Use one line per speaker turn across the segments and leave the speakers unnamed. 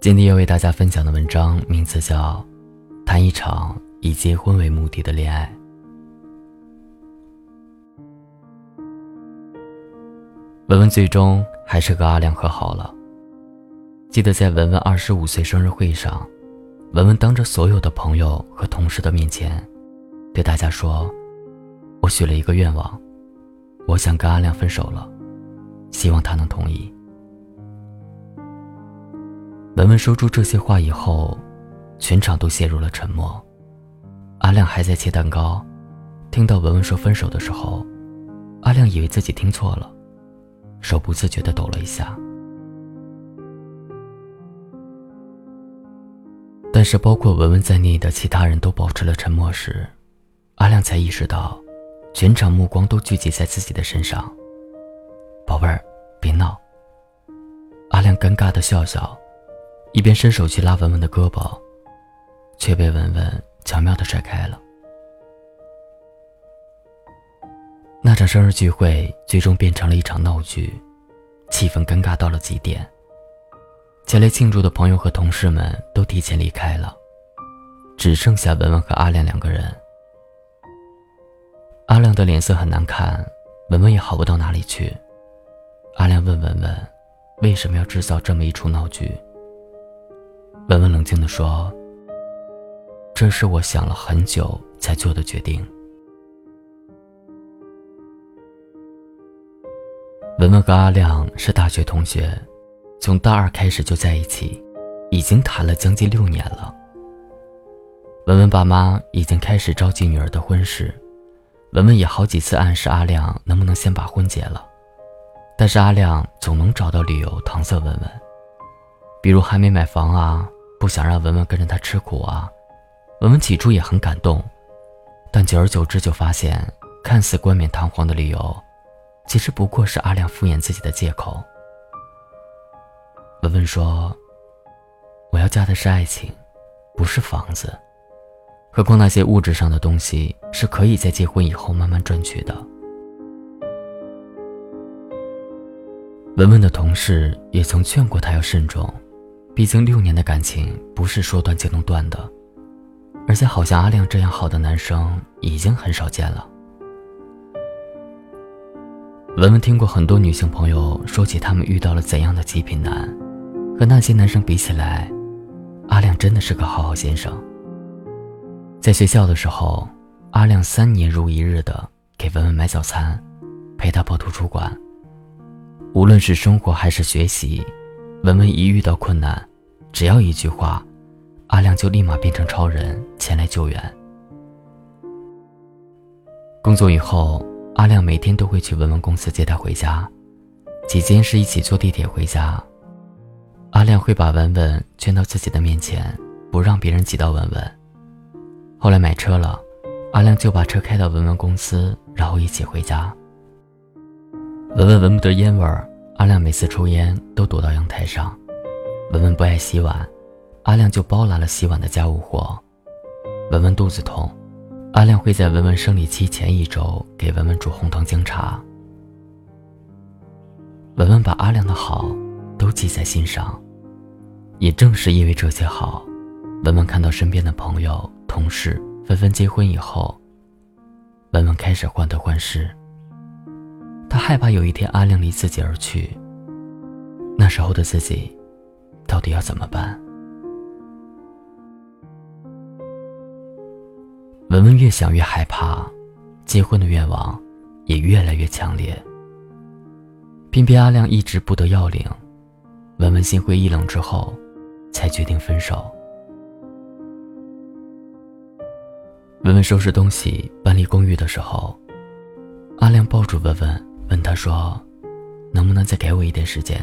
今天要为大家分享的文章名字叫《谈一场以结婚为目的的恋爱》。文文最终还是和阿亮和好了。记得在文文二十五岁生日会上，文文当着所有的朋友和同事的面前，对大家说：“我许了一个愿望，我想跟阿亮分手了，希望他能同意。”文文说出这些话以后，全场都陷入了沉默。阿亮还在切蛋糕，听到文文说分手的时候，阿亮以为自己听错了，手不自觉地抖了一下。但是，包括文文在内的其他人都保持了沉默时，阿亮才意识到，全场目光都聚集在自己的身上。宝贝儿，别闹。阿亮尴尬的笑笑。一边伸手去拉文文的胳膊，却被文文巧妙的甩开了。那场生日聚会最终变成了一场闹剧，气氛尴尬到了极点。前来庆祝的朋友和同事们都提前离开了，只剩下文文和阿亮两个人。阿亮的脸色很难看，文文也好不到哪里去。阿亮问文文：“为什么要制造这么一出闹剧？”文文冷静地说：“这是我想了很久才做的决定。”文文和阿亮是大学同学，从大二开始就在一起，已经谈了将近六年了。文文爸妈已经开始着急女儿的婚事，文文也好几次暗示阿亮能不能先把婚结了，但是阿亮总能找到理由搪塞文文，比如还没买房啊。不想让文文跟着他吃苦啊！文文起初也很感动，但久而久之就发现，看似冠冕堂皇的理由，其实不过是阿亮敷衍自己的借口。文文说：“我要嫁的是爱情，不是房子。何况那些物质上的东西是可以在结婚以后慢慢赚取的。”文文的同事也曾劝过他要慎重。毕竟六年的感情不是说断就能断的，而且好像阿亮这样好的男生已经很少见了。文文听过很多女性朋友说起他们遇到了怎样的极品男，和那些男生比起来，阿亮真的是个好好先生。在学校的时候，阿亮三年如一日的给文文买早餐，陪她跑图书馆。无论是生活还是学习，文文一遇到困难。只要一句话，阿亮就立马变成超人前来救援。工作以后，阿亮每天都会去文文公司接她回家，几间是一起坐地铁回家。阿亮会把文文圈到自己的面前，不让别人挤到文文。后来买车了，阿亮就把车开到文文公司，然后一起回家。文文闻不得烟味儿，阿亮每次抽烟都躲到阳台上。文文不爱洗碗，阿亮就包揽了洗碗的家务活。文文肚子痛，阿亮会在文文生理期前一周给文文煮红糖姜茶。文文把阿亮的好都记在心上，也正是因为这些好，文文看到身边的朋友、同事纷纷结婚以后，文文开始患得患失。她害怕有一天阿亮离自己而去，那时候的自己。到底要怎么办？文文越想越害怕，结婚的愿望也越来越强烈。偏偏阿亮一直不得要领，文文心灰意冷之后，才决定分手。文文收拾东西搬离公寓的时候，阿亮抱住文文，问他说：“能不能再给我一点时间？”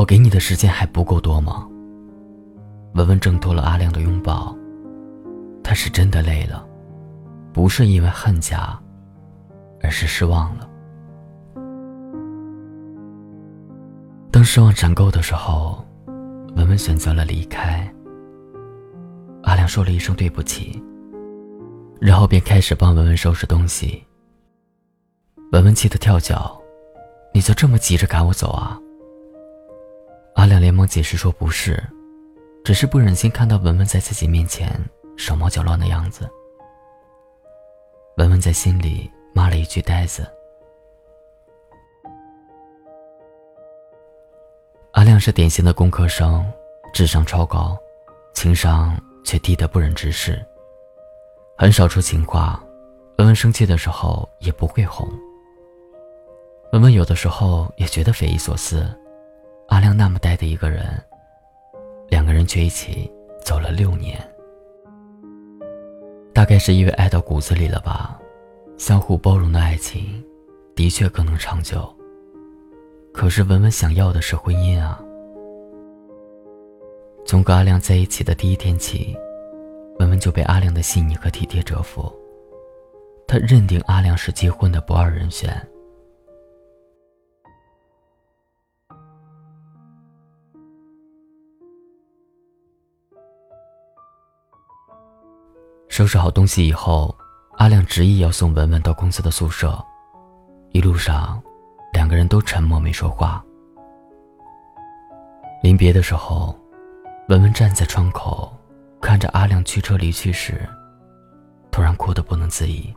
我给你的时间还不够多吗？文文挣脱了阿亮的拥抱，他是真的累了，不是因为恨家，而是失望了。当失望攒够的时候，文文选择了离开。阿亮说了一声对不起，然后便开始帮文文收拾东西。文文气得跳脚：“你就这么急着赶我走啊？”阿亮连忙解释说：“不是，只是不忍心看到文文在自己面前手忙脚乱的样子。”文文在心里骂了一句“呆子”。阿亮是典型的工科生，智商超高，情商却低得不忍直视。很少说情话，文文生气的时候也不会哄。文文有的时候也觉得匪夷所思，阿亮那么呆的一个人，两个人却一起走了六年。大概是因为爱到骨子里了吧，相互包容的爱情，的确更能长久。可是文文想要的是婚姻啊！从跟阿亮在一起的第一天起，文文就被阿亮的细腻和体贴折服。她认定阿亮是结婚的不二人选。收拾好东西以后，阿亮执意要送文文到公司的宿舍。一路上。两个人都沉默没说话。临别的时候，文文站在窗口，看着阿亮驱车离去时，突然哭得不能自已。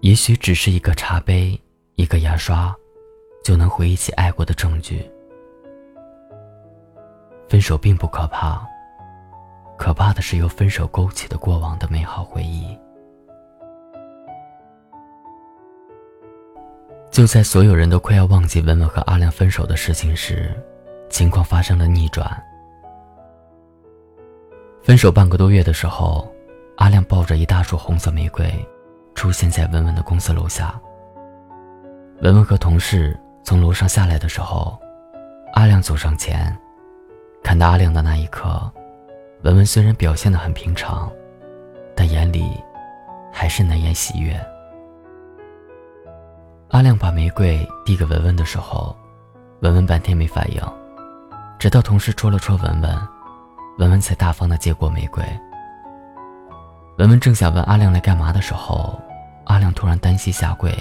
也许只是一个茶杯，一个牙刷，就能回忆起爱过的证据。分手并不可怕，可怕的是由分手勾起的过往的美好回忆。就在所有人都快要忘记文文和阿亮分手的事情时，情况发生了逆转。分手半个多月的时候，阿亮抱着一大束红色玫瑰，出现在文文的公司楼下。文文和同事从楼上下来的时候，阿亮走上前，看到阿亮的那一刻，文文虽然表现得很平常，但眼里还是难言喜悦。阿亮把玫瑰递给文文的时候，文文半天没反应，直到同事戳了戳文文，文文才大方的接过玫瑰。文文正想问阿亮来干嘛的时候，阿亮突然单膝下跪。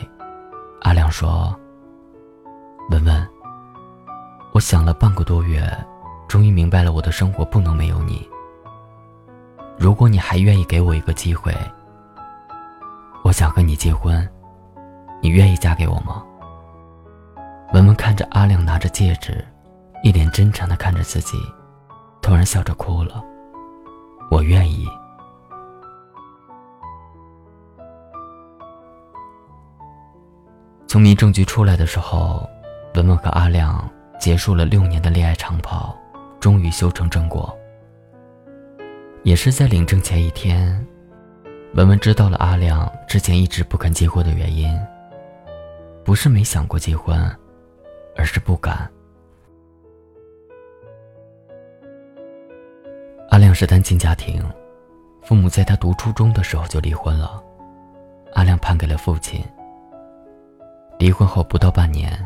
阿亮说：“文文，我想了半个多月，终于明白了我的生活不能没有你。如果你还愿意给我一个机会，我想和你结婚。”你愿意嫁给我吗？文文看着阿亮拿着戒指，一脸真诚的看着自己，突然笑着哭了。我愿意。从民政局出来的时候，文文和阿亮结束了六年的恋爱长跑，终于修成正果。也是在领证前一天，文文知道了阿亮之前一直不肯结婚的原因。不是没想过结婚，而是不敢。阿亮是单亲家庭，父母在他读初中的时候就离婚了，阿亮判给了父亲。离婚后不到半年，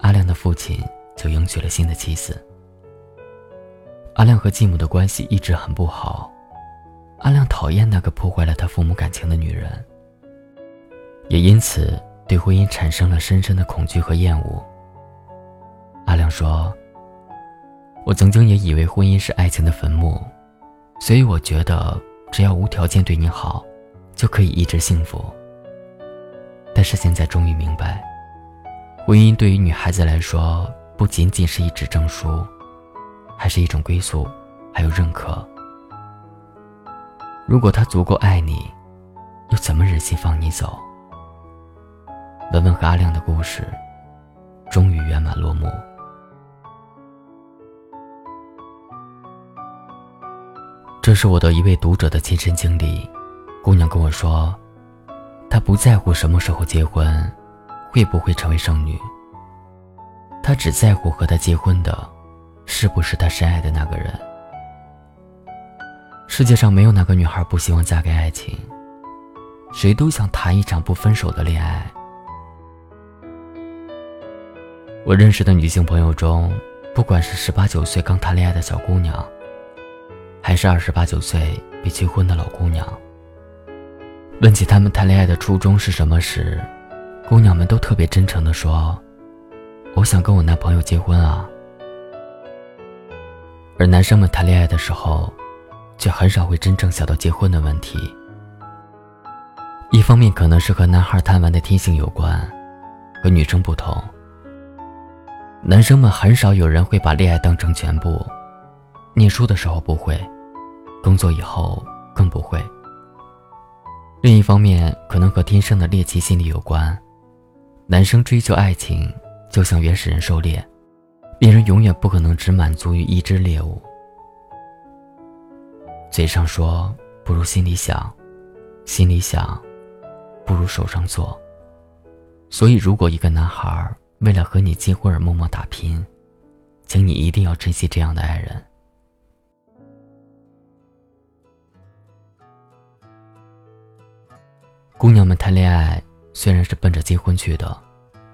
阿亮的父亲就迎娶了新的妻子。阿亮和继母的关系一直很不好，阿亮讨厌那个破坏了他父母感情的女人，也因此。对婚姻产生了深深的恐惧和厌恶。阿亮说：“我曾经也以为婚姻是爱情的坟墓，所以我觉得只要无条件对你好，就可以一直幸福。但是现在终于明白，婚姻对于女孩子来说，不仅仅是一纸证书，还是一种归宿，还有认可。如果他足够爱你，又怎么忍心放你走？”文文和阿亮的故事终于圆满落幕。这是我的一位读者的亲身经历。姑娘跟我说，她不在乎什么时候结婚，会不会成为剩女。她只在乎和她结婚的，是不是他深爱的那个人。世界上没有哪个女孩不希望嫁给爱情，谁都想谈一场不分手的恋爱。我认识的女性朋友中，不管是十八九岁刚谈恋爱的小姑娘，还是二十八九岁被催婚的老姑娘，问起她们谈恋爱的初衷是什么时，姑娘们都特别真诚地说：“我想跟我男朋友结婚啊。而男生们谈恋爱的时候，却很少会真正想到结婚的问题。一方面可能是和男孩贪玩的天性有关，和女生不同。男生们很少有人会把恋爱当成全部，念书的时候不会，工作以后更不会。另一方面，可能和天生的猎奇心理有关。男生追求爱情，就像原始人狩猎，猎人永远不可能只满足于一只猎物。嘴上说不如心里想，心里想不如手上做。所以，如果一个男孩，为了和你结婚而默默打拼，请你一定要珍惜这样的爱人。姑娘们谈恋爱虽然是奔着结婚去的，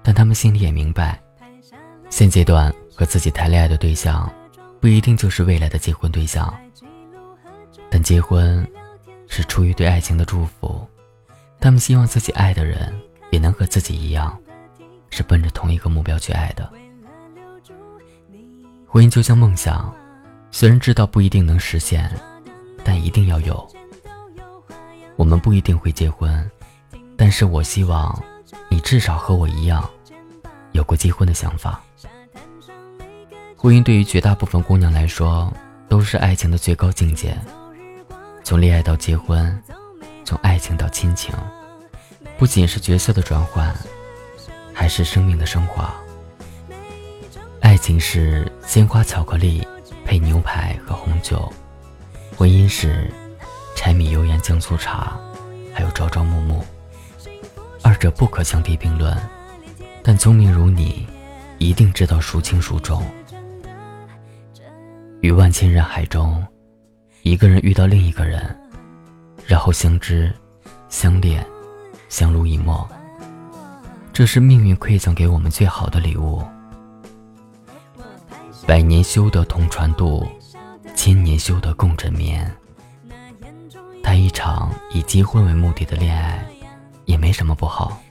但她们心里也明白，现阶段和自己谈恋爱的对象，不一定就是未来的结婚对象。但结婚，是出于对爱情的祝福，他们希望自己爱的人也能和自己一样。是奔着同一个目标去爱的。婚姻就像梦想，虽然知道不一定能实现，但一定要有。我们不一定会结婚，但是我希望你至少和我一样，有过结婚的想法。婚姻对于绝大部分姑娘来说，都是爱情的最高境界。从恋爱到结婚，从爱情到亲情，不仅是角色的转换。还是生命的升华。爱情是鲜花巧克力配牛排和红酒，婚姻是柴米油盐酱醋茶，还有朝朝暮暮。二者不可相提并论，但聪明如你，一定知道孰轻孰重。于万千人海中，一个人遇到另一个人，然后相知、相恋、相濡以沫。这是命运馈赠给我们最好的礼物。百年修得同船渡，千年修得共枕眠。谈一场以结婚为目的的恋爱，也没什么不好。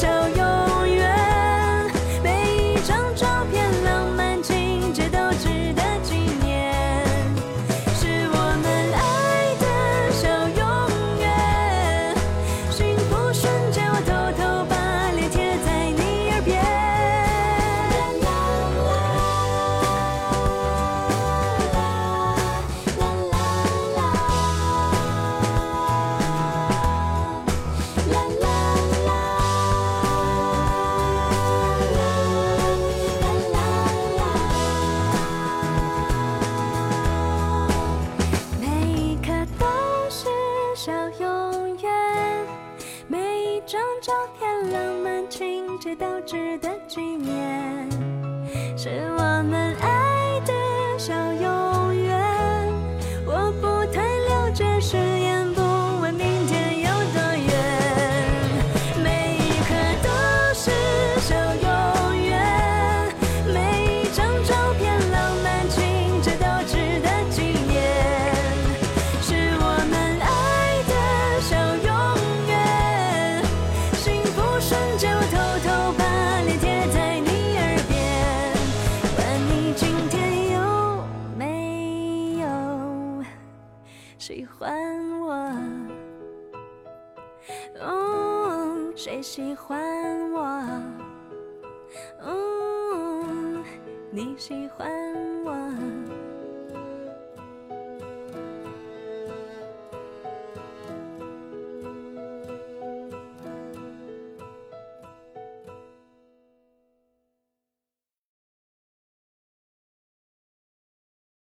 都喜欢我，哦，谁喜欢我？哦，你喜欢。